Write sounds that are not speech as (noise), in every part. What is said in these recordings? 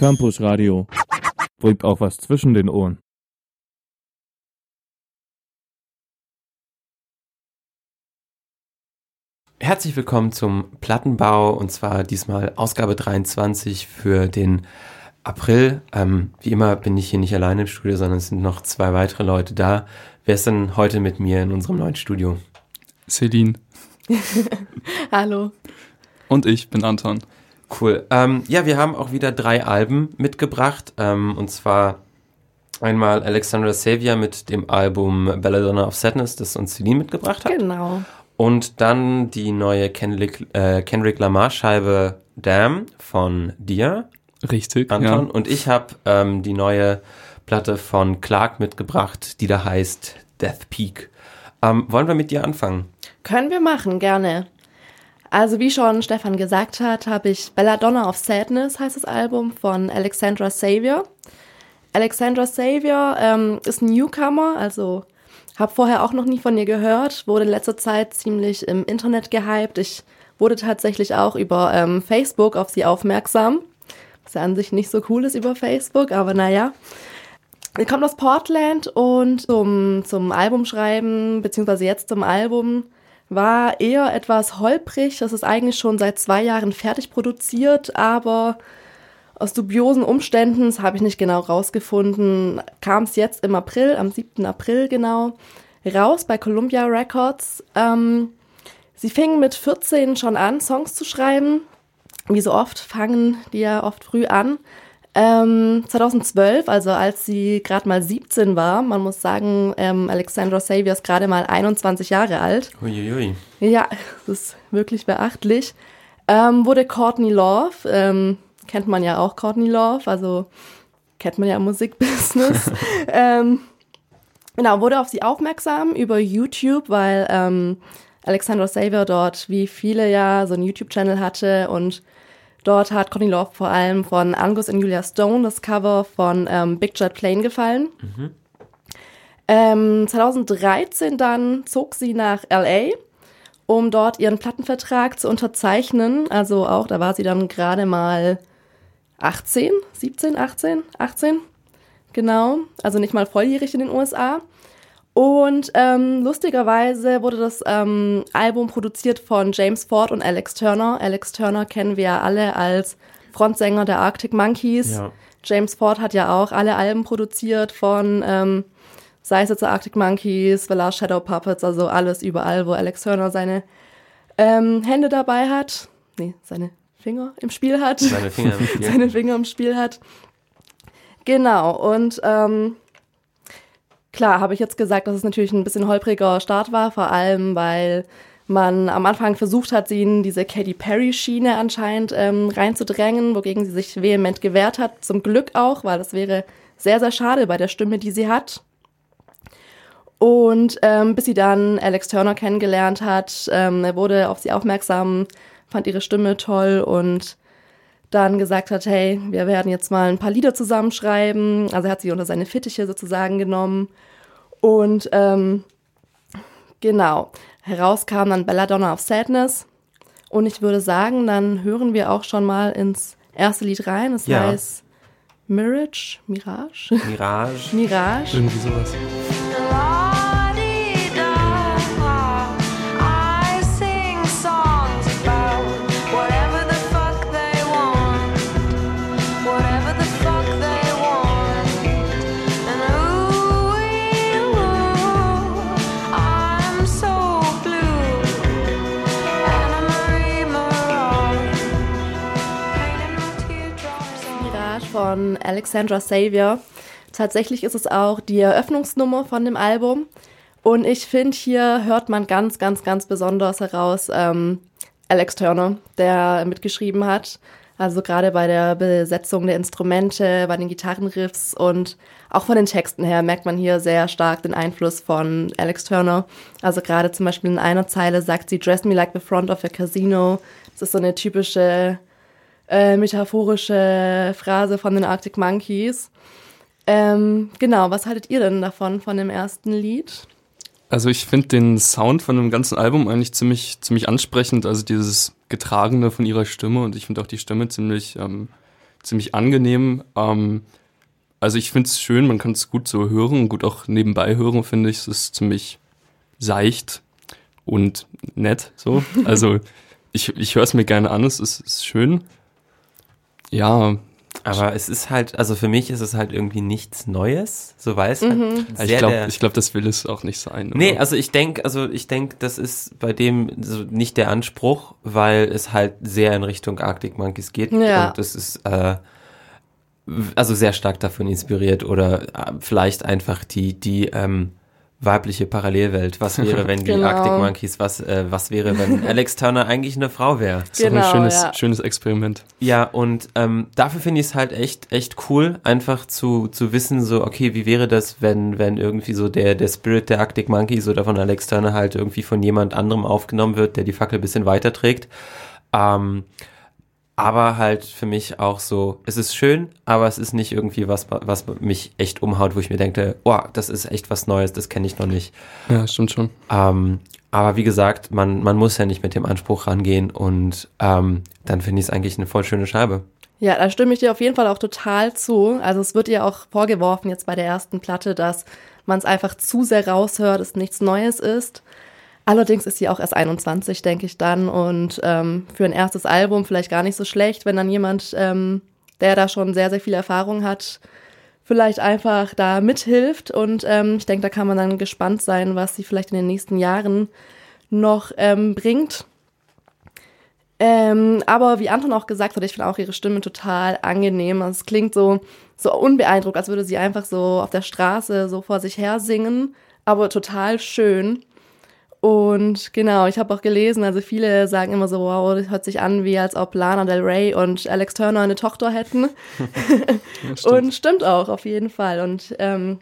Campus Radio. Bringt auch was zwischen den Ohren. Herzlich willkommen zum Plattenbau und zwar diesmal Ausgabe 23 für den April. Ähm, wie immer bin ich hier nicht alleine im Studio, sondern es sind noch zwei weitere Leute da. Wer ist denn heute mit mir in unserem neuen Studio? Celine. (laughs) Hallo. Und ich bin Anton. Cool. Ähm, ja, wir haben auch wieder drei Alben mitgebracht. Ähm, und zwar einmal Alexandra Savior mit dem Album Belladonna of Sadness, das uns Celine mitgebracht hat. Genau. Und dann die neue Kendrick, äh, Kendrick Lamar Scheibe Damn von dir, Richtig, Anton. ja. Und ich habe ähm, die neue Platte von Clark mitgebracht, die da heißt Death Peak. Ähm, wollen wir mit dir anfangen? Können wir machen, gerne. Also wie schon Stefan gesagt hat, habe ich Belladonna of Sadness, heißt das Album, von Alexandra Savior. Alexandra Savior ähm, ist ein Newcomer, also habe vorher auch noch nie von ihr gehört, wurde in letzter Zeit ziemlich im Internet gehypt. Ich wurde tatsächlich auch über ähm, Facebook auf sie aufmerksam, was ja an sich nicht so cool ist über Facebook, aber naja. Sie kommt aus Portland und zum, zum Albumschreiben, beziehungsweise jetzt zum Album, war eher etwas holprig. Das ist eigentlich schon seit zwei Jahren fertig produziert, aber aus dubiosen Umständen, das habe ich nicht genau rausgefunden, kam es jetzt im April, am 7. April genau, raus bei Columbia Records. Ähm, sie fingen mit 14 schon an, Songs zu schreiben. Wie so oft fangen die ja oft früh an. Ähm, 2012, also als sie gerade mal 17 war, man muss sagen, ähm, Alexandra Savior ist gerade mal 21 Jahre alt. Uiuiui. Ja, (laughs) das ist wirklich beachtlich. Ähm, wurde Courtney Love, ähm, kennt man ja auch Courtney Love, also kennt man ja im Musikbusiness. (laughs) ähm, genau, wurde auf sie aufmerksam über YouTube, weil ähm, Alexandra Savior dort, wie viele ja, so einen YouTube-Channel hatte und dort hat Courtney Love vor allem von Angus und Julia Stone das Cover von ähm, Big Jet Plane gefallen. Ähm, 2013 dann zog sie nach LA, um dort ihren Plattenvertrag zu unterzeichnen. Also auch, da war sie dann gerade mal 18, 17, 18, 18. Genau, also nicht mal volljährig in den USA. Und ähm, lustigerweise wurde das ähm, Album produziert von James Ford und Alex Turner. Alex Turner kennen wir ja alle als Frontsänger der Arctic Monkeys. Ja. James Ford hat ja auch alle Alben produziert von, ähm, sei es jetzt Arctic Monkeys, The Last Shadow Puppets, also alles überall, wo Alex Turner seine ähm, Hände dabei hat. Nee, seine Finger im Spiel hat. Seine Finger im (laughs) Spiel. seine Finger im Spiel hat. Genau, und ähm, klar, habe ich jetzt gesagt, dass es natürlich ein bisschen holpriger Start war, vor allem weil man am Anfang versucht hat, sie in diese Katy Perry-Schiene anscheinend ähm, reinzudrängen, wogegen sie sich vehement gewehrt hat. Zum Glück auch, weil das wäre sehr, sehr schade bei der Stimme, die sie hat. Und ähm, bis sie dann Alex Turner kennengelernt hat, ähm, er wurde auf sie aufmerksam, fand ihre Stimme toll und dann gesagt hat, hey, wir werden jetzt mal ein paar Lieder zusammenschreiben. Also er hat sie unter seine Fittiche sozusagen genommen. Und ähm, genau, herauskam dann Belladonna of Sadness. Und ich würde sagen, dann hören wir auch schon mal ins erste Lied rein. Es Ja. heißt Mirage, Mirage, Mirage. Mirage. Irgendwie sowas. Von Alexandra Savior. Tatsächlich ist es auch die Eröffnungsnummer von dem Album. Und ich finde, hier hört man ganz, ganz, ganz besonders heraus ähm, Alex Turner, der mitgeschrieben hat. Also gerade bei der Besetzung der Instrumente, bei den Gitarrenriffs und auch von den Texten her merkt man hier sehr stark den Einfluss von Alex Turner. Also gerade zum Beispiel in einer Zeile sagt sie, Dress me like the front of a casino. Das ist so eine typische äh, metaphorische Phrase von den Arctic Monkeys. Ähm, genau, was haltet ihr denn davon, von dem ersten Lied? Also ich finde den Sound von dem ganzen Album eigentlich ziemlich, ziemlich ansprechend, also dieses Getragene von ihrer Stimme und ich finde auch die Stimme ziemlich, ähm, ziemlich angenehm. Ähm, also ich finde es schön, man kann es gut so hören, gut auch nebenbei hören, finde ich. Es ist ziemlich seicht und nett so. (laughs) Also ich, ich höre es mir gerne an, es ist, ist schön. Ja, Aber es ist halt, also für mich ist es halt irgendwie nichts Neues, so weil es halt sehr ich glaube, glaub, das will es auch nicht sein. Nee, aber- also ich denke, also ich denke, das ist bei dem so nicht der Anspruch, weil es halt sehr in Richtung Arctic Monkeys geht Ja. und das ist äh, also sehr stark davon inspiriert oder äh, vielleicht einfach die die ähm, weibliche Parallelwelt. Was wäre, wenn die (laughs) Genau. Arctic Monkeys, was äh, was wäre, wenn (laughs) Alex Turner eigentlich eine Frau wäre? ist doch Genau, ein schönes, ja. schönes Experiment. Ja, und ähm, dafür finde ich es halt echt, echt cool, einfach zu, zu wissen, so, okay, wie wäre das, wenn, wenn irgendwie so der, der Spirit der Arctic Monkeys oder von Alex Turner halt irgendwie von jemand anderem aufgenommen wird, der die Fackel ein bisschen weiterträgt. Ähm, aber halt für mich auch so, es ist schön, aber es ist nicht irgendwie was, was mich echt umhaut, wo ich mir denke, oh, das ist echt was Neues, das kenne ich noch nicht. Ja, stimmt schon. Ähm, aber wie gesagt, man, man muss ja nicht mit dem Anspruch rangehen und ähm, dann finde ich es eigentlich eine voll schöne Scheibe. Ja, da stimme ich dir auf jeden Fall auch total zu. Also es wird ihr auch vorgeworfen jetzt bei der ersten Platte, dass man es einfach zu sehr raushört, es nichts Neues ist. Allerdings ist sie auch erst 21, denke ich dann. Und ähm, für ein erstes Album vielleicht gar nicht so schlecht, wenn dann jemand, ähm, der da schon sehr, sehr viel Erfahrung hat, vielleicht einfach da mithilft. Und ähm, ich denke, da kann man dann gespannt sein, was sie vielleicht in den nächsten Jahren noch ähm, bringt. Ähm, aber wie Anton auch gesagt hat, ich finde auch ihre Stimme total angenehm. Also es klingt so, so unbeeindruckt, als würde sie einfach so auf der Straße so vor sich her singen, aber total schön. Und genau, ich habe auch gelesen, also viele sagen immer so, wow, das hört sich an, wie als ob Lana Del Rey und Alex Turner eine Tochter hätten. (laughs) Ja, stimmt. Und stimmt auch, auf jeden Fall. Und ähm,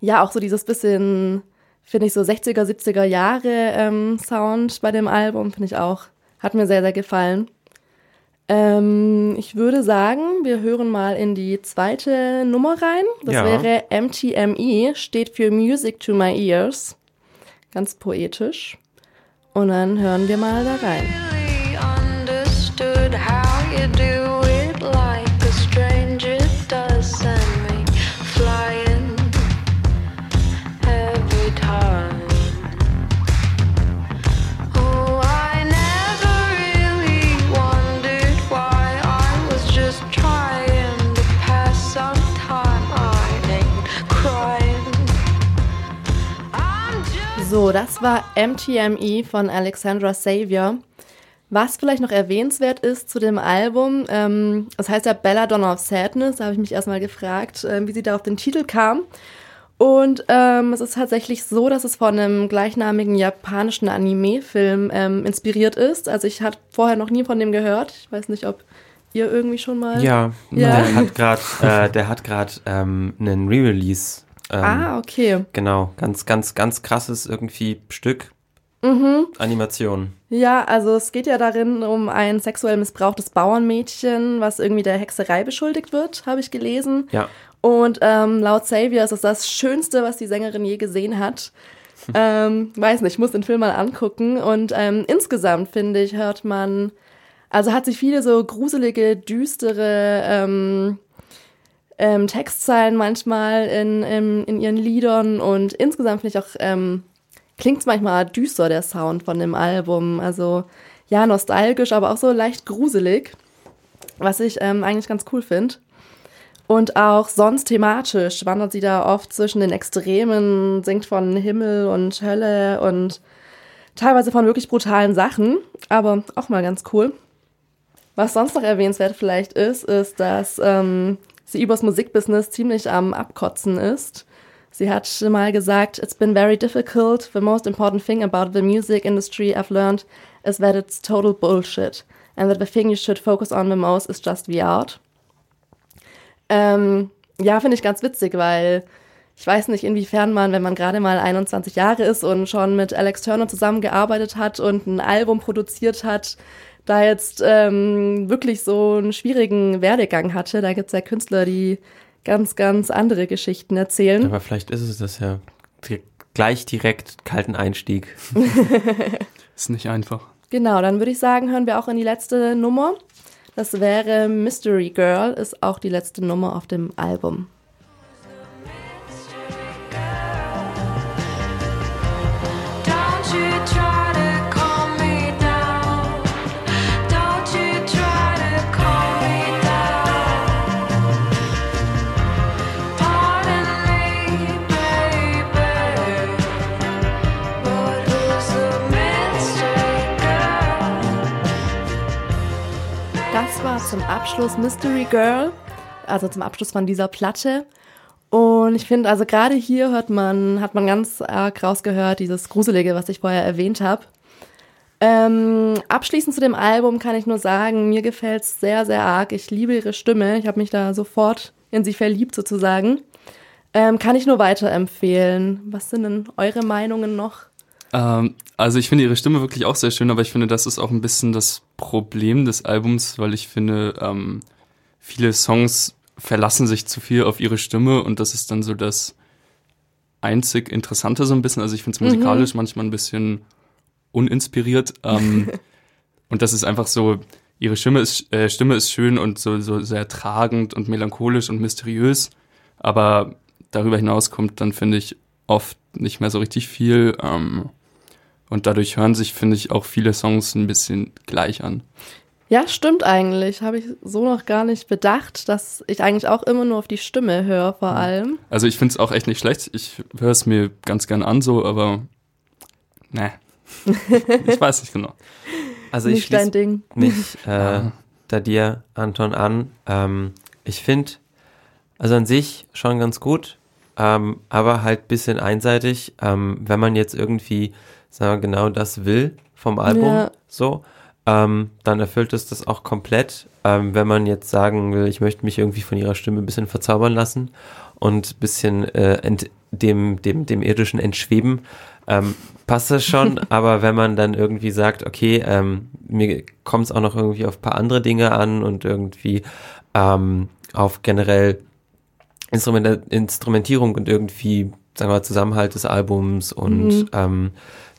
ja, auch so dieses bisschen, finde ich, so 60er, 70er Jahre ähm, Sound bei dem Album, finde ich auch, hat mir sehr, sehr gefallen. Ähm, ich würde sagen, wir hören mal in die zweite Nummer rein. Das Ja. wäre MTME, steht für Music to My Ears. Ganz poetisch. Und dann hören wir mal da rein. So, das war MTME von Alexandra Savior. Was vielleicht noch erwähnenswert ist zu dem Album, ähm, das heißt ja Belladonna of Sadness, da habe ich mich erstmal gefragt, ähm, wie sie da auf den Titel kam. Und ähm, es ist tatsächlich so, dass es von einem gleichnamigen japanischen Anime-Film ähm, inspiriert ist. Also ich hatte vorher noch nie von dem gehört. Ich weiß nicht, ob ihr irgendwie schon mal. Ja, Ja. der hat gerade, äh, der hat gerade ähm, einen Re-Release. Ähm, Ah, okay. Genau, ganz, ganz, ganz krasses irgendwie Stück. Mhm. Animation. Ja, also es geht ja darin um ein sexuell missbrauchtes Bauernmädchen, was irgendwie der Hexerei beschuldigt wird, habe ich gelesen. Ja. Und ähm, laut Xavier ist es das Schönste, was die Sängerin je gesehen hat. ähm, weiß nicht, ich muss den Film mal angucken. Und ähm, insgesamt, finde ich, hört man, also hat sie viele so gruselige, düstere ähm, ähm, Textzeilen manchmal in, in, in ihren Liedern. Und insgesamt finde ich auch, ähm, klingt es manchmal düster, der Sound von dem Album. Also ja, nostalgisch, aber auch so leicht gruselig, was ich ähm, eigentlich ganz cool finde. Und auch sonst thematisch wandert sie da oft zwischen den Extremen, singt von Himmel und Hölle und teilweise von wirklich brutalen Sachen, aber auch mal ganz cool. Was sonst noch erwähnenswert vielleicht ist, ist, dass ähm, sie übers Musikbusiness ziemlich am Abkotzen ist. Sie hat mal gesagt, it's been very difficult. The most important thing about the music industry I've learned is that it's total bullshit. And that the thing you should focus on the most is just the art. Ähm, ja, finde ich ganz witzig, weil ich weiß nicht, inwiefern man, wenn man gerade mal 21 Jahre ist und schon mit Alex Turner zusammengearbeitet hat und ein Album produziert hat, da jetzt ähm, wirklich so einen schwierigen Werdegang hatte. Da gibt es ja Künstler, die ganz, ganz andere Geschichten erzählen. Aber vielleicht ist es das ja. Gleich direkt kalten Einstieg. (laughs) Ist nicht einfach. Genau, dann würde ich sagen, hören wir auch in die letzte Nummer. Das wäre Mystery Girl, ist auch die letzte Nummer auf dem Album. Abschluss Mystery Girl, also zum Abschluss von dieser Platte. Und ich finde, also gerade hier hört man, hat man ganz arg rausgehört, dieses Gruselige, was ich vorher erwähnt habe. Ähm, abschließend zu dem Album kann ich nur sagen, mir gefällt es sehr, sehr arg. Ich liebe ihre Stimme. Ich habe mich da sofort in sie verliebt sozusagen. Ähm, kann ich nur weiterempfehlen. Was sind denn eure Meinungen noch? Ähm, also ich finde ihre Stimme wirklich auch sehr schön, aber ich finde, das ist auch ein bisschen das Problem des Albums, weil ich finde, ähm, viele Songs verlassen sich zu viel auf ihre Stimme und das ist dann so das einzig Interessante so ein bisschen. Also ich finde es musikalisch manchmal ein bisschen uninspiriert. Ähm, (laughs) und das ist einfach so, ihre Stimme ist, äh, Stimme ist schön und so, so sehr tragend und melancholisch und mysteriös. Aber darüber hinaus kommt dann, finde ich, oft nicht mehr so richtig viel. Ähm, und dadurch hören sich, finde ich, auch viele Songs ein bisschen gleich an. Ja, stimmt eigentlich. Habe ich so noch gar nicht bedacht, dass ich eigentlich auch immer nur auf die Stimme höre, vor allem. Also ich finde es auch echt nicht schlecht. Ich höre es mir ganz gern an so, aber ne. (laughs) ich weiß nicht genau. Also ich nicht dein schließe Ding. mich äh, da dir, Anton, an. Ähm, ich finde, also an sich schon ganz gut, ähm, aber halt bisschen einseitig, ähm, wenn man jetzt irgendwie, sagen wir, genau das will vom Album, Ja. so, ähm, dann erfüllt es das auch komplett. Ähm, wenn man jetzt sagen will, ich möchte mich irgendwie von ihrer Stimme ein bisschen verzaubern lassen und ein bisschen äh, ent, dem, dem, dem irdischen entschweben, ähm, passt das schon, (laughs) aber wenn man dann irgendwie sagt, okay, ähm, mir kommt es auch noch irgendwie auf ein paar andere Dinge an und irgendwie ähm, auf generell Instrument Instrumentierung und irgendwie, sagen wir mal, Zusammenhalt des Albums und Mhm.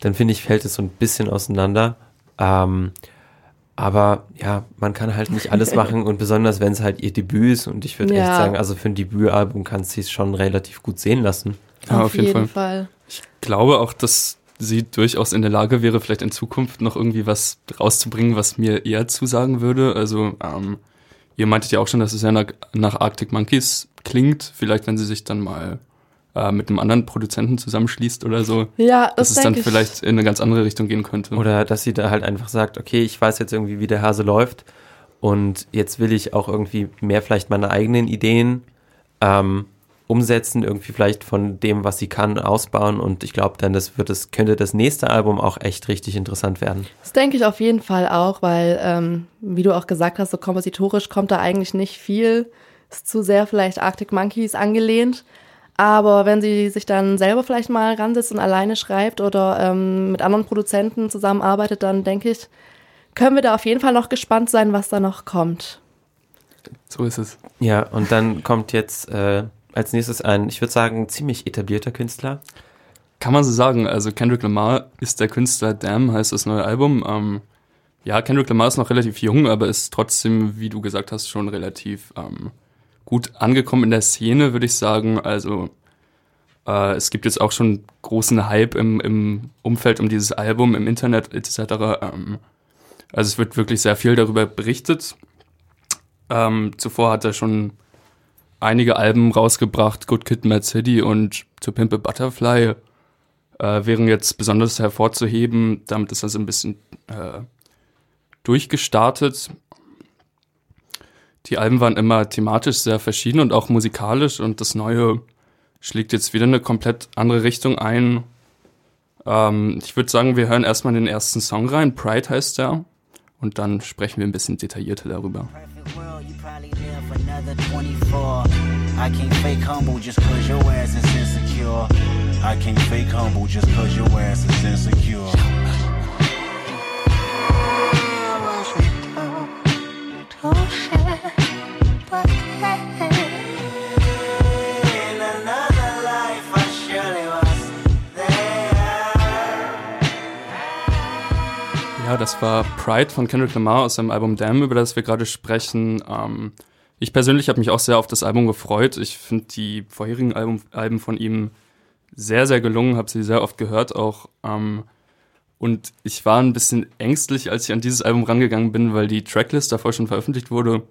Dann finde ich, fällt es so ein bisschen auseinander. Ähm, aber ja, man kann halt nicht alles (laughs) machen und besonders wenn es halt ihr Debüt ist und ich würde echt Ja. sagen, also für ein Debütalbum kann es sich schon relativ gut sehen lassen. Ja, auf jeden Fall. Fall. Ich glaube auch, dass sie durchaus in der Lage wäre, vielleicht in Zukunft noch irgendwie was rauszubringen, was mir eher zusagen würde. Also, ähm, ihr meintet ja auch schon, dass es ja nach, nach Arctic Monkeys klingt. Vielleicht, wenn sie sich dann mal äh, mit einem anderen Produzenten zusammenschließt oder so, Ja, dass das es dann ich. vielleicht in eine ganz andere Richtung gehen könnte. Oder dass sie da halt einfach sagt, okay, ich weiß jetzt irgendwie, wie der Hase läuft und jetzt will ich auch irgendwie mehr vielleicht meine eigenen Ideen ähm, umsetzen, irgendwie vielleicht von dem, was sie kann, ausbauen und ich glaube dann, das wird es, könnte das nächste Album auch echt richtig interessant werden. Das denke ich auf jeden Fall auch, weil, ähm, wie du auch gesagt hast, so kompositorisch kommt da eigentlich nicht viel. Ist zu sehr vielleicht Arctic Monkeys angelehnt. Aber wenn sie sich dann selber vielleicht mal ransetzt und alleine schreibt oder ähm, mit anderen Produzenten zusammenarbeitet, dann denke ich, können wir da auf jeden Fall noch gespannt sein, was da noch kommt. So ist es. Ja, und dann kommt jetzt äh, als nächstes ein, ich würde sagen, ziemlich etablierter Künstler. Kann man so sagen. Also Kendrick Lamar ist der Künstler Damn, heißt das neue Album. Ähm, ja, Kendrick Lamar ist noch relativ jung, aber ist trotzdem, wie du gesagt hast, schon relativ ähm, gut angekommen in der Szene, würde ich sagen. Also äh, es gibt jetzt auch schon großen Hype im, im Umfeld um dieses Album, im Internet etc. Ähm, also es wird wirklich sehr viel darüber berichtet. Ähm, zuvor hat er schon einige Alben rausgebracht, Good Kid, Mad City und To Pimp a Butterfly äh, wären jetzt besonders hervorzuheben. Damit ist so ein bisschen äh, durchgestartet. Die Alben waren immer thematisch sehr verschieden und auch musikalisch und das Neue schlägt jetzt wieder eine komplett andere Richtung ein. Ähm, ich würde sagen, wir hören erstmal den ersten Song rein. Pride heißt der. Und dann sprechen wir ein bisschen detaillierter darüber. perfect world, you probably live for another 24. I can't fake humble just cause your ass is insecure. I can't fake humble just cause your ass is insecure. Ja, das war Pride von Kendrick Lamar aus seinem Album Damn, über das wir gerade sprechen. Ähm, ich persönlich habe mich auch sehr auf das Album gefreut. Ich finde die vorherigen Album, Alben von ihm sehr, sehr gelungen, habe sie sehr oft gehört auch. Ähm, und ich war ein bisschen ängstlich, als ich an dieses Album rangegangen bin, weil die Tracklist davor schon veröffentlicht wurde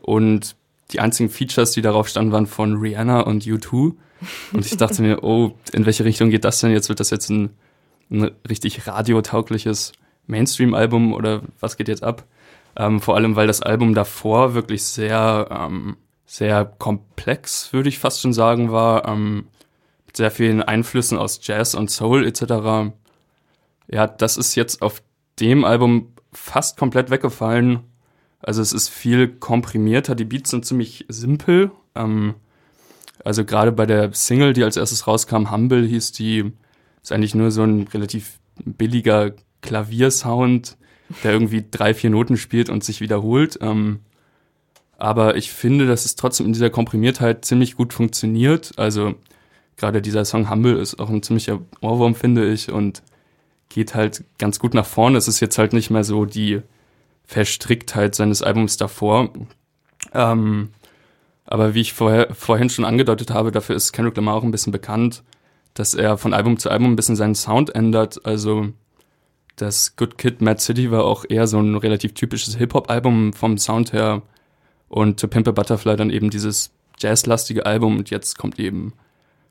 und die einzigen Features, die darauf standen, waren von Rihanna und U2. Und ich dachte mir, oh, in welche Richtung geht das denn jetzt? Wird das jetzt ein, ein richtig radiotaugliches Mainstream-Album oder was geht jetzt ab? Ähm, vor allem, weil das Album davor wirklich sehr, ähm, sehr komplex, würde ich fast schon sagen, war. Ähm, mit sehr vielen Einflüssen aus Jazz und Soul etc. Ja, das ist jetzt auf dem Album fast komplett weggefallen. Also es ist viel komprimierter, die Beats sind ziemlich simpel. Ähm, also gerade bei der Single, die als erstes rauskam, Humble hieß die, ist eigentlich nur so ein relativ billiger Klaviersound, der irgendwie drei, vier Noten spielt und sich wiederholt. Ähm, aber ich finde, dass es trotzdem in dieser Komprimiertheit ziemlich gut funktioniert. Also gerade dieser Song Humble ist auch ein ziemlicher Ohrwurm, finde ich, und geht halt ganz gut nach vorne. Es ist jetzt halt nicht mehr so die Verstricktheit seines Albums davor. Ähm, aber wie ich vorher, vorhin schon angedeutet habe, dafür ist Kendrick Lamar auch ein bisschen bekannt, dass er von Album zu Album ein bisschen seinen Sound ändert. Also das Good Kid, Mad City war auch eher so ein relativ typisches Hip-Hop-Album vom Sound her. Und To Pimp Butterfly dann eben dieses jazzlastige Album. Und jetzt kommt eben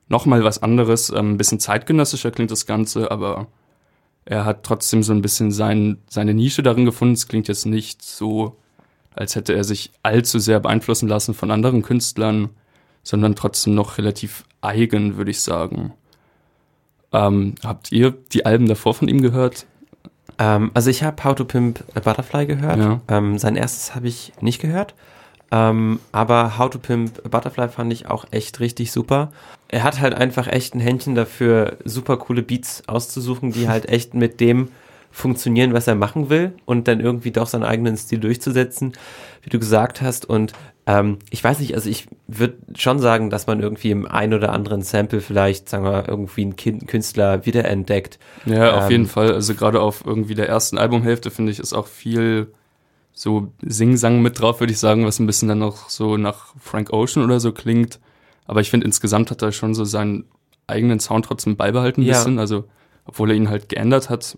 nochmal was anderes. Ähm, ein bisschen zeitgenössischer klingt das Ganze, aber er hat trotzdem so ein bisschen sein, seine Nische darin gefunden. Es klingt jetzt nicht so, als hätte er sich allzu sehr beeinflussen lassen von anderen Künstlern, sondern trotzdem noch relativ eigen, würde ich sagen. Ähm, habt ihr die Alben davor von ihm gehört? Ähm, also ich habe How to Pimp a Butterfly gehört. Ja. Ähm, sein erstes habe ich nicht gehört. Ähm, aber How to Pimp a Butterfly fand ich auch echt richtig super. Er hat halt einfach echt ein Händchen dafür, super coole Beats auszusuchen, die halt (laughs) echt mit dem funktionieren, was er machen will und dann irgendwie doch seinen eigenen Stil durchzusetzen, wie du gesagt hast. Und ähm, ich weiß nicht, also ich würde schon sagen, dass man irgendwie im ein oder anderen Sample vielleicht, sagen wir, irgendwie einen kind Künstler wiederentdeckt. Ja, auf Ähm, jeden Fall. Also gerade auf irgendwie der ersten Albumhälfte finde ich ist auch viel so Sing-Sang mit drauf, würde ich sagen, was ein bisschen dann noch so nach Frank Ocean oder so klingt. Aber ich finde insgesamt hat er schon so seinen eigenen Sound trotzdem beibehalten ein Ja. bisschen. Also obwohl er ihn halt geändert hat.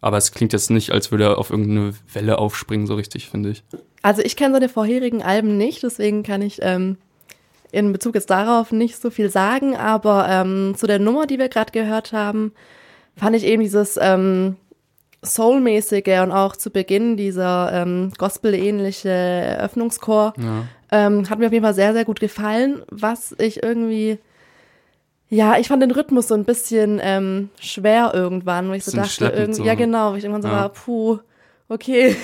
Aber es klingt jetzt nicht, als würde er auf irgendeine Welle aufspringen, so richtig, finde ich. Also ich kenne seine vorherigen Alben nicht, deswegen kann ich ähm, in Bezug jetzt darauf nicht so viel sagen, aber ähm, zu der Nummer, die wir gerade gehört haben, fand ich eben dieses ähm, Soul-mäßige und auch zu Beginn dieser ähm, Gospel-ähnliche Eröffnungschor Ja. ähm, hat mir auf jeden Fall sehr, sehr gut gefallen, was ich irgendwie, ja, ich fand den Rhythmus so ein bisschen ähm, schwer irgendwann, wo ich so dachte, irgendwie, so. ja genau, wo ich irgendwann so Ja. war, puh, okay,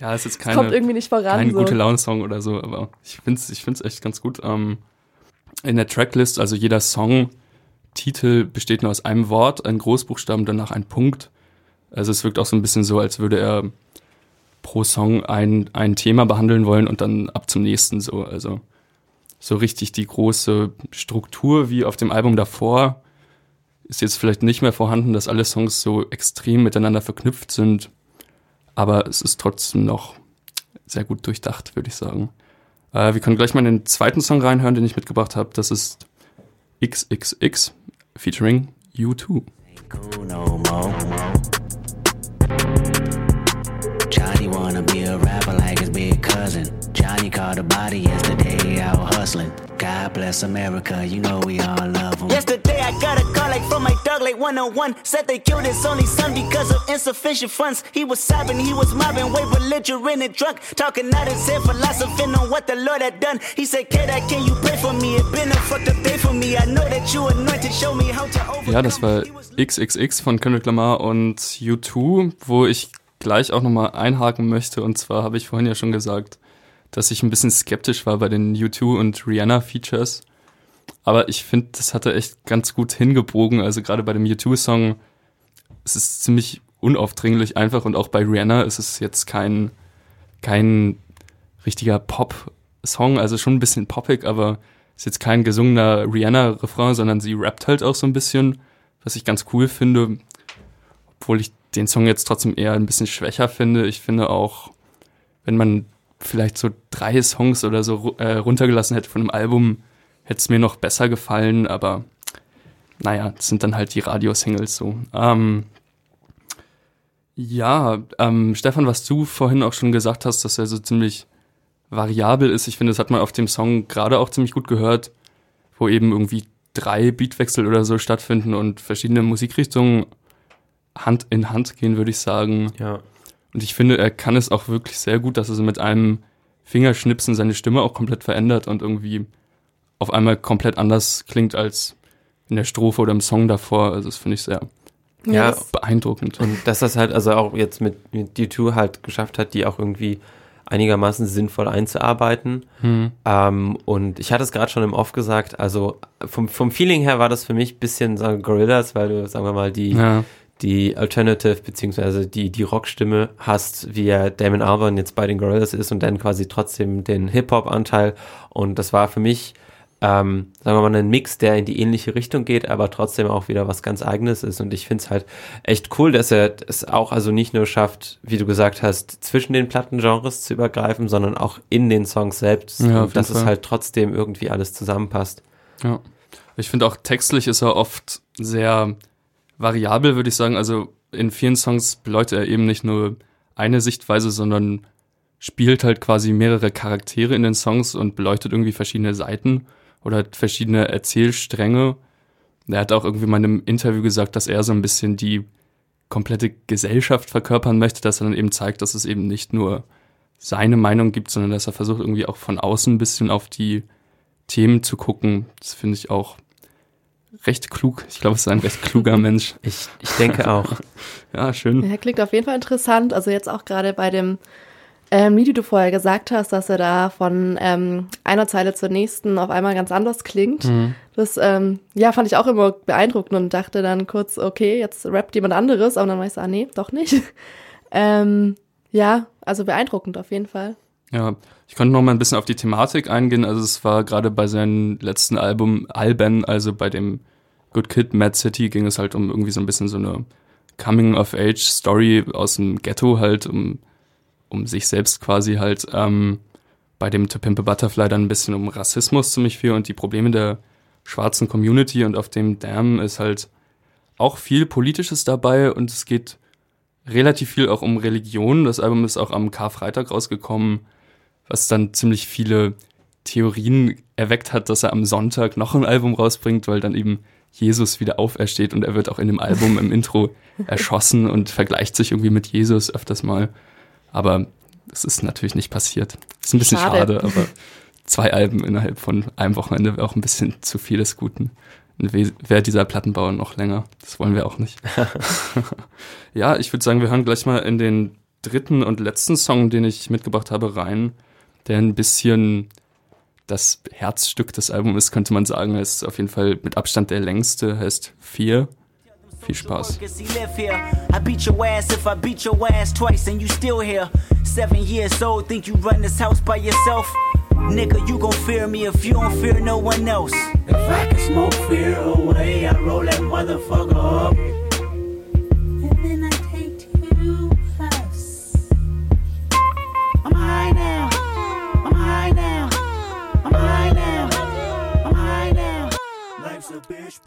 Ja, ist jetzt (laughs) kommt keine, irgendwie nicht voran. kein so. gute Laune-Song oder so, aber ich finde es ich find's echt ganz gut. Ähm, in der Tracklist, also jeder Song-Titel besteht nur aus einem Wort, ein Großbuchstaben, danach ein Punkt. Also es wirkt auch so ein bisschen so, als würde er pro Song ein, ein Thema behandeln wollen und dann ab zum nächsten so. Also so richtig die große Struktur wie auf dem Album davor ist jetzt vielleicht nicht mehr vorhanden, dass alle Songs so extrem miteinander verknüpft sind. Aber es ist trotzdem noch sehr gut durchdacht, würde ich sagen. Äh, wir können gleich mal in den zweiten Song reinhören, den ich mitgebracht habe. Das ist XXX featuring U2. cool no more. Johnny wanna be a rapper like his big cousin. Johnny caught a body yesterday out hustling. God bless America, you know we all love him. Yesterday I got a call like from my dog like 101 Said they killed his only son because of insufficient funds He was sobbing, he was mobbing, way belligerent and drunk Talking out his head, philosophing on what the Lord had done He said, Kid, can you pray for me? It been a fucked up day for me I know that you anointed, show me how to overcome Ja, das war XXX von Kendrick Lamar und U2, wo ich gleich auch nochmal einhaken möchte. Und zwar habe ich vorhin ja schon gesagt, dass ich ein bisschen skeptisch war bei den U2 und Rihanna-Features. Aber ich finde, das hat er echt ganz gut hingebogen. Also gerade bei dem U2-Song, es ist ziemlich unaufdringlich einfach. Und auch bei Rihanna ist es jetzt kein, kein richtiger Pop-Song. Also schon ein bisschen poppig, aber ist jetzt kein gesungener Rihanna-Refrain, sondern sie rappt halt auch so ein bisschen, was ich ganz cool finde. Obwohl ich den Song jetzt trotzdem eher ein bisschen schwächer finde. Ich finde auch, wenn man vielleicht so drei Songs oder so äh, runtergelassen hätte von einem Album, hätte es mir noch besser gefallen, aber naja, das sind dann halt die Radiosingles so. Ähm, ja, ähm, Stefan, was du vorhin auch schon gesagt hast, dass er so ziemlich variabel ist, ich finde, das hat man auf dem Song gerade auch ziemlich gut gehört, wo eben irgendwie drei Beatwechsel oder so stattfinden und verschiedene Musikrichtungen Hand in Hand gehen, würde ich sagen. Ja. Und ich finde, er kann es auch wirklich sehr gut, dass er so mit einem Fingerschnipsen seine Stimme auch komplett verändert und irgendwie auf einmal komplett anders klingt als in der Strophe oder im Song davor. Also das finde ich sehr Ja, das- beeindruckend. Und dass das halt also auch jetzt mit, mit D2 halt geschafft hat, die auch irgendwie einigermaßen sinnvoll einzuarbeiten. Hm. Ähm, und ich hatte es gerade schon im Off gesagt, also vom, vom Feeling her war das für mich ein bisschen so Gorillas, weil du, sagen wir mal, die, Ja, die Alternative beziehungsweise die, die Rockstimme hast, wie ja Damon Albarn jetzt bei den Gorillas ist und dann quasi trotzdem den Hip-Hop-Anteil. Und das war für mich, ähm, sagen wir mal, ein Mix, der in die ähnliche Richtung geht, aber trotzdem auch wieder was ganz Eigenes ist. Und ich finde es halt echt cool, dass er es auch also nicht nur schafft, wie du gesagt hast, zwischen den Plattengenres zu übergreifen, sondern auch in den Songs selbst, Ja, und dass es Fall. halt trotzdem irgendwie alles zusammenpasst. ja. Ich finde auch textlich ist er oft sehr variabel, würde ich sagen. Also in vielen Songs beleuchtet er eben nicht nur eine Sichtweise, sondern spielt halt quasi mehrere Charaktere in den Songs und beleuchtet irgendwie verschiedene Seiten oder verschiedene Erzählstränge. Er hat auch irgendwie mal in einem Interview gesagt, dass er so ein bisschen die komplette Gesellschaft verkörpern möchte, dass er dann eben zeigt, dass es eben nicht nur seine Meinung gibt, sondern dass er versucht irgendwie auch von außen ein bisschen auf die Themen zu gucken. Das finde ich auch recht klug. Ich glaube, es ist ein recht kluger (laughs) Mensch. Ich, ich denke auch. (laughs) Ja, schön. Ja, klingt auf jeden Fall interessant. Also jetzt auch gerade bei dem ähm, Lied, die du vorher gesagt hast, dass er da von ähm, einer Zeile zur nächsten auf einmal ganz anders klingt. Mhm. Das ähm, ja, fand ich auch immer beeindruckend und dachte dann kurz, okay, jetzt rappt jemand anderes, aber dann war ich so, ah nee, doch nicht. (laughs) ähm, ja, also beeindruckend auf jeden Fall. Ja, ich konnte noch mal ein bisschen auf die Thematik eingehen. Also es war gerade bei seinem letzten Album Alben, also bei dem Good Kid, Mad City, ging es halt um irgendwie so ein bisschen so eine Coming-of-Age-Story aus dem Ghetto halt, um, um sich selbst quasi halt. Ähm, bei dem To Pimp a Butterfly dann ein bisschen um Rassismus ziemlich viel und die Probleme der schwarzen Community und auf dem Damn ist halt auch viel Politisches dabei und es geht relativ viel auch um Religion. Das Album ist auch am Karfreitag rausgekommen, was dann ziemlich viele Theorien erweckt hat, dass er am Sonntag noch ein Album rausbringt, weil dann eben Jesus wieder aufersteht und er wird auch in dem Album im Intro (laughs) erschossen und vergleicht sich irgendwie mit Jesus öfters mal. Aber es ist natürlich nicht passiert. Ist ein bisschen Schade. schade, aber zwei Alben innerhalb von einem Wochenende wäre auch ein bisschen zu viel des Guten. Wäre dieser Plattenbau noch länger. Das wollen wir auch nicht. (laughs) ja, ich würde sagen, wir hören gleich mal in den dritten und letzten Song, den ich mitgebracht habe, rein, der ein bisschen das Herzstück des Albums ist, könnte man sagen. Er ist auf jeden Fall mit Abstand der längste, heißt Vier. Viel Spaß. I beat your ass if I beat your ass twice and you still here. Seven years old, think you run this house by yourself? Nigga, you gon' fear me if you don't fear no one else. If I can smoke fear away, I roll that motherfucker up.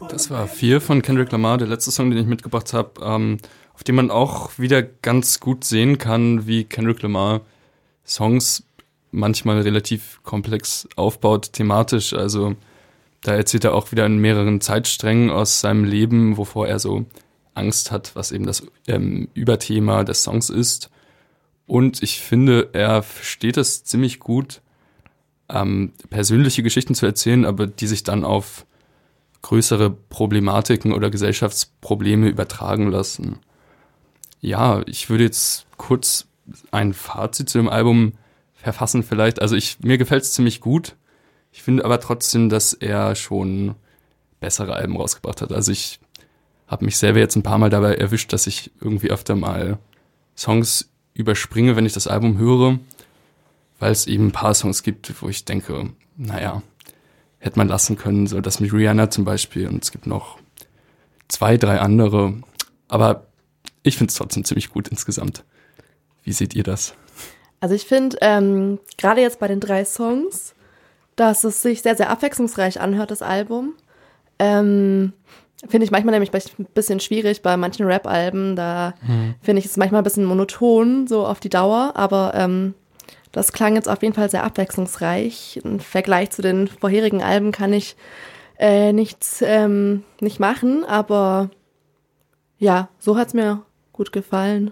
Das war Vier von Kendrick Lamar, der letzte Song, den ich mitgebracht habe, ähm, auf dem man auch wieder ganz gut sehen kann, wie Kendrick Lamar Songs manchmal relativ komplex aufbaut, thematisch. Also da erzählt er auch wieder in mehreren Zeitsträngen aus seinem Leben, wovor er so Angst hat, was eben das ähm, Überthema des Songs ist. Und ich finde, er versteht es ziemlich gut, ähm, persönliche Geschichten zu erzählen, aber die sich dann auf größere Problematiken oder Gesellschaftsprobleme übertragen lassen. Ja, ich würde jetzt kurz ein Fazit zu dem Album verfassen vielleicht. Also ich, mir gefällt es ziemlich gut. Ich finde aber trotzdem, dass er schon bessere Alben rausgebracht hat. Also ich habe mich selber jetzt ein paar Mal dabei erwischt, dass ich irgendwie öfter mal Songs überspringe, wenn ich das Album höre, weil es eben ein paar Songs gibt, wo ich denke, naja, hätte man lassen können, so das mit Rihanna zum Beispiel und es gibt noch zwei, drei andere. Aber ich finde es trotzdem ziemlich gut insgesamt. Wie seht ihr das? Also ich finde, ähm, gerade jetzt bei den drei Songs, dass es sich sehr, sehr abwechslungsreich anhört, das Album. Ähm, finde ich manchmal nämlich ein bisschen schwierig bei manchen Rap-Alben. Da finde ich es manchmal ein bisschen monoton, so auf die Dauer. Aber ähm, das klang jetzt auf jeden Fall sehr abwechslungsreich. Im Vergleich zu den vorherigen Alben kann ich äh, nichts ähm, nicht machen. Aber ja, so hat's mir gut gefallen.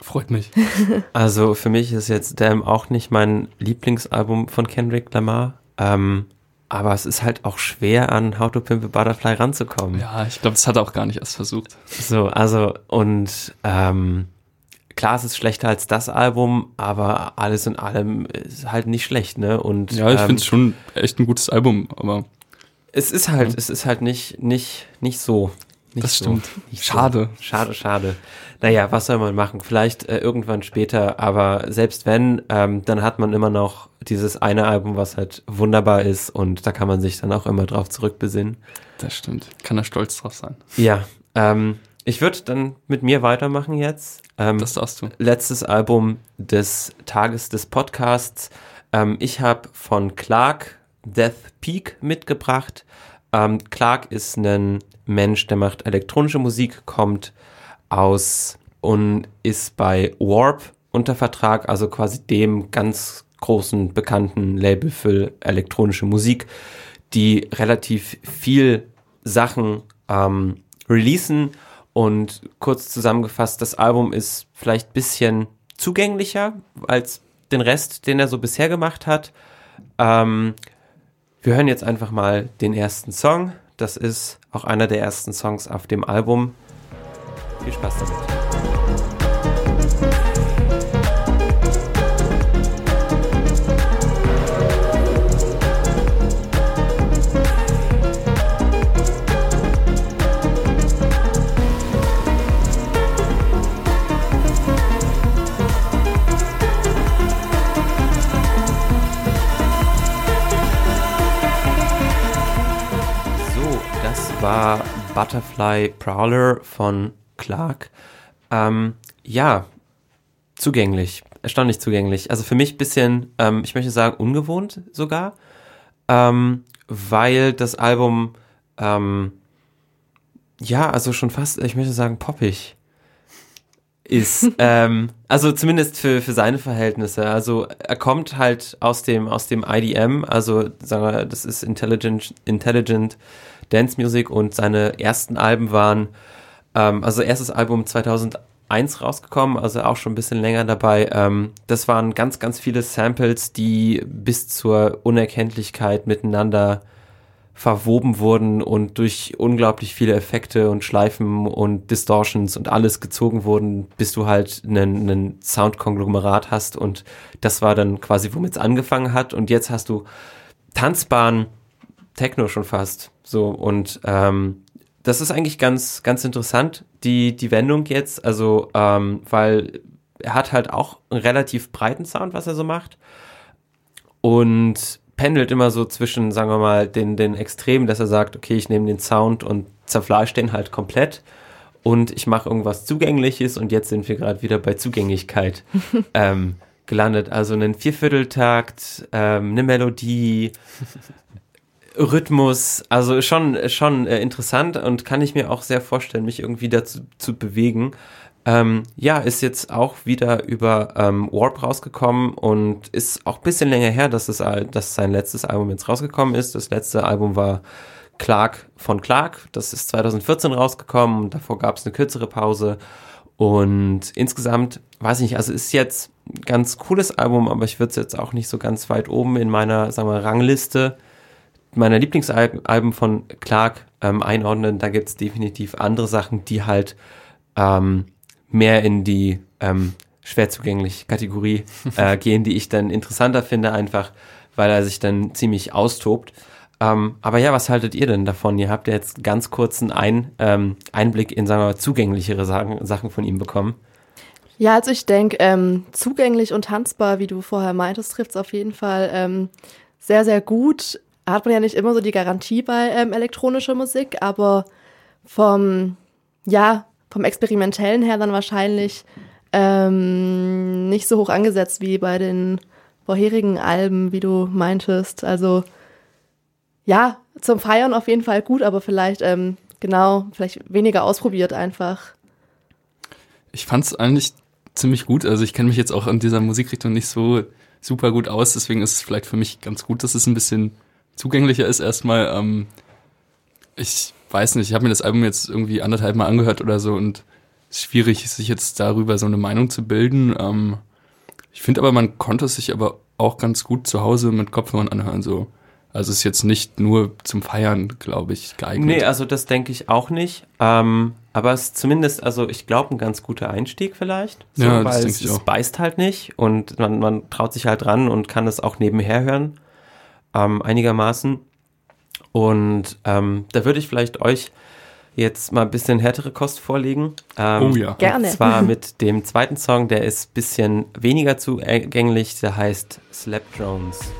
Freut mich. (laughs) Also für mich ist jetzt Damn auch nicht mein Lieblingsalbum von Kendrick Lamar. Ähm, aber es ist halt auch schwer, an How to Pimp a Butterfly ranzukommen. Ja, ich glaube, das hat er auch gar nicht erst versucht. So, also, und ähm, klar, es ist schlechter als das Album, aber alles in allem ist halt nicht schlecht, ne? Und Ja, ich ähm, finde es schon echt ein gutes Album, aber es ist halt, es ist halt nicht, nicht, nicht so. Nicht Das so. stimmt. Schade. So. Schade, schade. Naja, was soll man machen? Vielleicht äh, irgendwann später, aber selbst wenn, ähm, dann hat man immer noch dieses eine Album, was halt wunderbar ist und da kann man sich dann auch immer drauf zurückbesinnen. das stimmt. Kann er stolz drauf sein. Ja, ähm, ich würde dann mit mir weitermachen jetzt. Ähm, Das darfst du. letztes Album des Tages des Podcasts. Ähm, ich habe von Clark Death Peak mitgebracht. Ähm, Clark ist ein Mensch, der macht elektronische Musik, kommt aus und ist bei Warp unter Vertrag, also quasi dem ganz großen bekannten Label für elektronische Musik, die relativ viel Sachen ähm, releasen. Und kurz zusammengefasst, das Album ist vielleicht ein bisschen zugänglicher als den Rest, den er so bisher gemacht hat. Ähm, wir hören jetzt einfach mal den ersten Song. Das ist auch einer der ersten Songs auf dem Album. Viel Spaß damit. War Butterfly Prowler von Clark. Ähm, ja, zugänglich, erstaunlich zugänglich. Also für mich ein bisschen, ähm, ich möchte sagen, ungewohnt sogar, ähm, weil das Album, ähm, ja, also schon fast, ich möchte sagen, poppig ist. (laughs) ähm, also zumindest für, für seine Verhältnisse. Also er kommt halt aus dem, aus dem IDM, also sagen wir, das ist Intelligent, Intelligent Dance Music und seine ersten Alben waren, ähm, also erstes Album 2001 rausgekommen, also auch schon ein bisschen länger dabei. Ähm, das waren ganz, ganz viele Samples, die bis zur Unerkenntlichkeit miteinander verwoben wurden und durch unglaublich viele Effekte und Schleifen und Distortions und alles gezogen wurden, bis du halt einen, einen Soundkonglomerat hast und das war dann quasi, womit es angefangen hat und jetzt hast du tanzbaren Techno schon fast so. Und ähm, das ist eigentlich ganz, ganz interessant, die, die Wendung jetzt, also ähm, weil er hat halt auch einen relativ breiten Sound, was er so macht. Und pendelt immer so zwischen, sagen wir mal, den, den Extremen, dass er sagt, okay, ich nehme den Sound und zerfleisch den halt komplett. Und ich mache irgendwas Zugängliches und jetzt sind wir gerade wieder bei Zugänglichkeit (laughs) ähm, gelandet. Also einen Viervierteltakt, ähm, eine Melodie, Rhythmus, also schon, schon äh, interessant und kann ich mir auch sehr vorstellen, mich irgendwie dazu zu bewegen. Ähm, ja, ist jetzt auch wieder über ähm, Warp rausgekommen und ist auch ein bisschen länger her, dass, es, dass sein letztes Album jetzt rausgekommen ist. Das letzte Album war Clark von Clark, das ist 2014 rausgekommen und davor gab es eine kürzere Pause. Und insgesamt, weiß ich nicht, also ist jetzt ein ganz cooles Album, aber ich würde es jetzt auch nicht so ganz weit oben in meiner, sagen wir, Rangliste meiner Lieblingsalben von Clark ähm, einordnen. Da gibt es definitiv andere Sachen, die halt ähm, mehr in die ähm, schwer zugänglich Kategorie (laughs) äh, gehen, die ich dann interessanter finde, einfach weil er sich dann ziemlich austobt. Ähm, aber ja, was haltet ihr denn davon? Ihr habt ja jetzt ganz kurzen Ein, ähm, Einblick in, sagen wir mal, zugänglichere Sachen, Sachen von ihm bekommen. Ja, also ich denke, ähm, zugänglich und tanzbar, wie du vorher meintest, trifft es auf jeden Fall ähm, sehr, sehr gut. Hat man ja nicht immer so die Garantie bei ähm, elektronischer Musik, aber vom, ja, vom Experimentellen her dann wahrscheinlich ähm, nicht so hoch angesetzt wie bei den vorherigen Alben, wie du meintest. Also ja, zum Feiern auf jeden Fall gut, aber vielleicht, ähm, genau, vielleicht weniger ausprobiert einfach. Ich fand es eigentlich ziemlich gut. Also ich kenne mich jetzt auch in dieser Musikrichtung nicht so super gut aus, deswegen ist es vielleicht für mich ganz gut, dass es ein bisschen zugänglicher ist erstmal. Ähm, ich weiß nicht, ich habe mir das Album jetzt irgendwie anderthalb Mal angehört oder so und es ist schwierig, sich jetzt darüber so eine Meinung zu bilden. Ähm, ich finde aber, man konnte es sich aber auch ganz gut zu Hause mit Kopfhörern anhören. So. Also es ist jetzt nicht nur zum Feiern, glaube ich, geeignet. Nee, also das denke ich auch nicht. Ähm, aber es ist zumindest, also ich glaube, ein ganz guter Einstieg vielleicht. So, Ja, das weil denk es, ich es auch. beißt halt nicht und man, man traut sich halt ran und kann es auch nebenher hören. Ähm, einigermaßen. Und ähm, da würde ich vielleicht euch jetzt mal ein bisschen härtere Kost vorlegen. Ähm, Oh ja. Gerne. Und zwar mit dem zweiten Song, der ist ein bisschen weniger zugänglich, der heißt Slap Drones.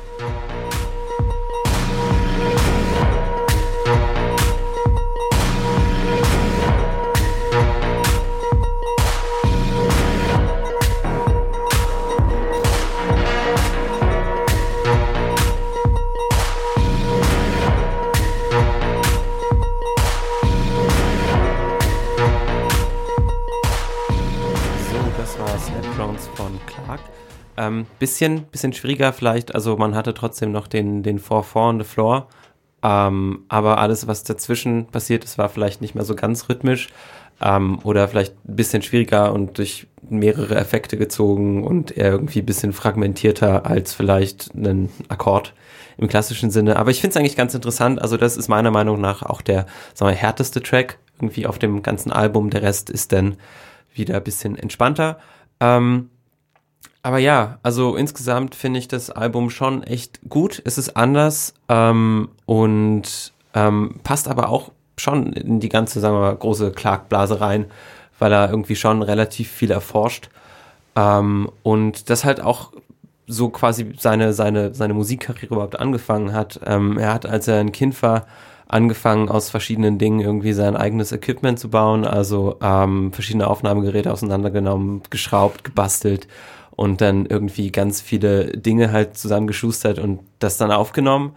Ähm, bisschen, bisschen schwieriger vielleicht, also man hatte trotzdem noch den, den 4-4 on the floor. Ähm, aber alles, was dazwischen passiert ist, war vielleicht nicht mehr so ganz rhythmisch. Ähm, oder vielleicht ein bisschen schwieriger und durch mehrere Effekte gezogen und eher irgendwie ein bisschen fragmentierter als vielleicht ein Akkord im klassischen Sinne. Aber ich finde es eigentlich ganz interessant. Also das ist meiner Meinung nach auch der sagen wir, härteste Track irgendwie auf dem ganzen Album. Der Rest ist dann wieder ein bisschen entspannter. Ähm, aber ja, also insgesamt finde ich das Album schon echt gut. Es ist anders ähm, und ähm, passt aber auch schon in die ganze, sagen wir mal, große Clark-Blase rein, weil er irgendwie schon relativ viel erforscht. Ähm, und das halt auch so quasi seine, seine, seine Musikkarriere überhaupt angefangen hat. Ähm, er hat, als er ein Kind war, angefangen, aus verschiedenen Dingen irgendwie sein eigenes Equipment zu bauen, also ähm, verschiedene Aufnahmegeräte auseinandergenommen, geschraubt, gebastelt und dann irgendwie ganz viele Dinge halt zusammengeschustert und das dann aufgenommen.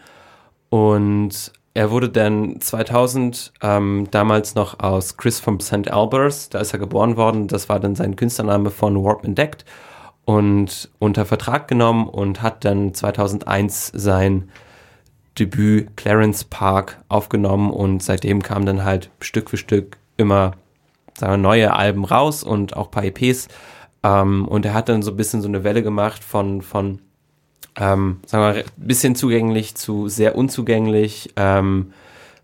Und er wurde dann 2000 ähm, damals noch aus Chris from St. Albers, da ist er geboren worden, das war dann sein Künstlername von Warp entdeckt und unter Vertrag genommen und hat dann 2001 sein Debüt Clarence Park aufgenommen und seitdem kam dann halt Stück für Stück immer sagen wir, neue Alben raus und auch ein paar EPs. Ähm, und er hat dann so ein bisschen so eine Welle gemacht von, von ähm, sagen wir, ein bisschen zugänglich zu sehr unzugänglich, ähm,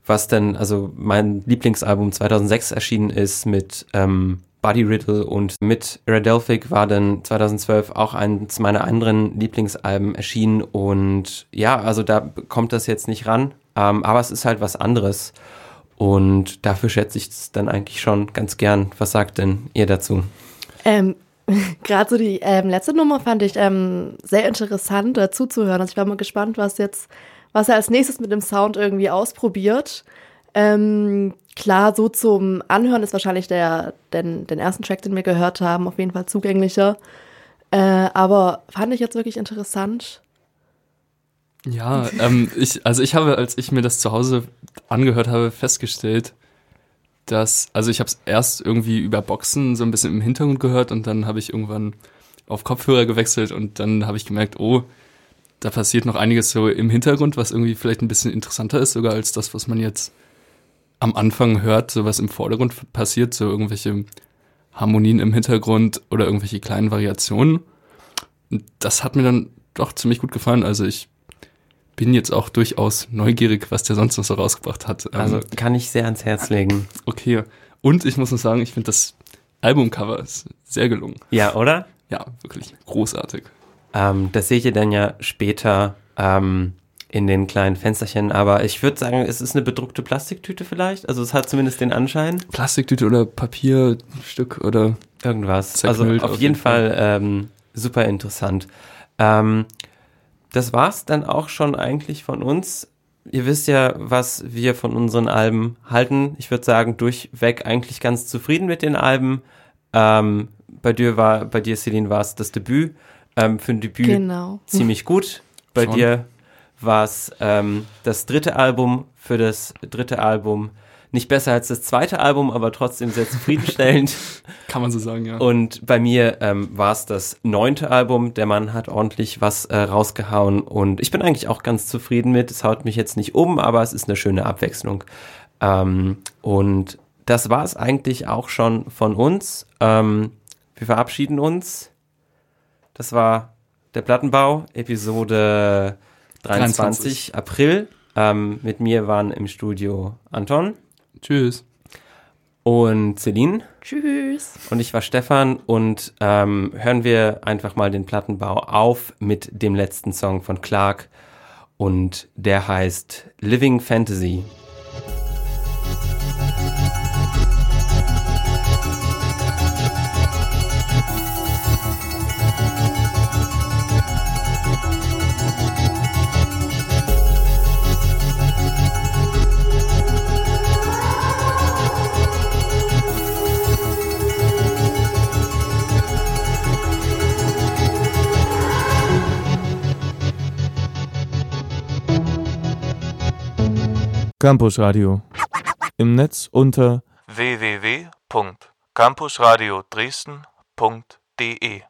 was dann, also mein Lieblingsalbum 2006 erschienen ist mit ähm, Buddy Riddle und mit Iradelphic war dann 2012 auch eins meiner anderen Lieblingsalben erschienen und ja, also da kommt das jetzt nicht ran, ähm, aber es ist halt was anderes und dafür schätze ich es dann eigentlich schon ganz gern. Was sagt denn ihr dazu? Ähm, (laughs) Gerade so die ähm, letzte Nummer fand ich ähm, sehr interessant äh, zuzuhören. Also ich war mal gespannt, was jetzt, was er als nächstes mit dem Sound irgendwie ausprobiert. Ähm, klar, so zum Anhören ist wahrscheinlich der, den, den ersten Track, den wir gehört haben, auf jeden Fall zugänglicher. Äh, aber fand ich jetzt wirklich interessant. Ja, ähm, ich, also ich habe, als ich mir das zu Hause angehört habe, festgestellt, dass, also ich habe es erst irgendwie über Boxen so ein bisschen im Hintergrund gehört und dann habe ich irgendwann auf Kopfhörer gewechselt und dann habe ich gemerkt, oh, da passiert noch einiges so im Hintergrund, was irgendwie vielleicht ein bisschen interessanter ist, sogar als das, was man jetzt am Anfang hört, so was im Vordergrund passiert, so irgendwelche Harmonien im Hintergrund oder irgendwelche kleinen Variationen. Und das hat mir dann doch ziemlich gut gefallen. Also ich bin jetzt auch durchaus neugierig, was der sonst noch so rausgebracht hat. Ähm, Also kann ich sehr ans Herz legen. okay. Und ich muss noch sagen, ich finde das Albumcover ist sehr gelungen. Ja, oder? Ja, wirklich großartig. Ähm, das seht ihr dann ja später ähm, in den kleinen Fensterchen. Aber ich würde sagen, es ist eine bedruckte Plastiktüte vielleicht. Also es hat zumindest den Anschein. Plastiktüte oder Papierstück oder Irgendwas. Also auf, jeden Fall, ähm, super interessant. Ähm, das war's dann auch schon eigentlich von uns. ihr wisst ja, was wir von unseren Alben halten. Ich würde sagen, durchweg eigentlich ganz zufrieden mit den Alben. Ähm, bei dir war, bei dir, Celine, war es das Debüt. Ähm, für ein Debüt Genau. ziemlich gut. Bei Schon. dir war es ähm, das dritte Album. Für das dritte Album nicht besser als das zweite Album, aber trotzdem sehr zufriedenstellend. (laughs) Kann man so sagen, ja. Und bei mir ähm, war es das neunte Album. Der Mann hat ordentlich was äh, rausgehauen und ich bin eigentlich auch ganz zufrieden mit. Es haut mich jetzt nicht um, aber es ist eine schöne Abwechslung. Ähm, und das war es eigentlich auch schon von uns. Ähm, wir verabschieden uns. Das war der Plattenbau, Episode 23, 23. April. Ähm, mit mir waren im Studio Anton Tschüss. und Celine. Tschüss. Und ich war Stefan und ähm, hören wir einfach mal den Plattenbau auf mit dem letzten Song von Clark und der heißt Living Fantasy. Campus Radio. Im Netz unter www.campusradio Dresden.de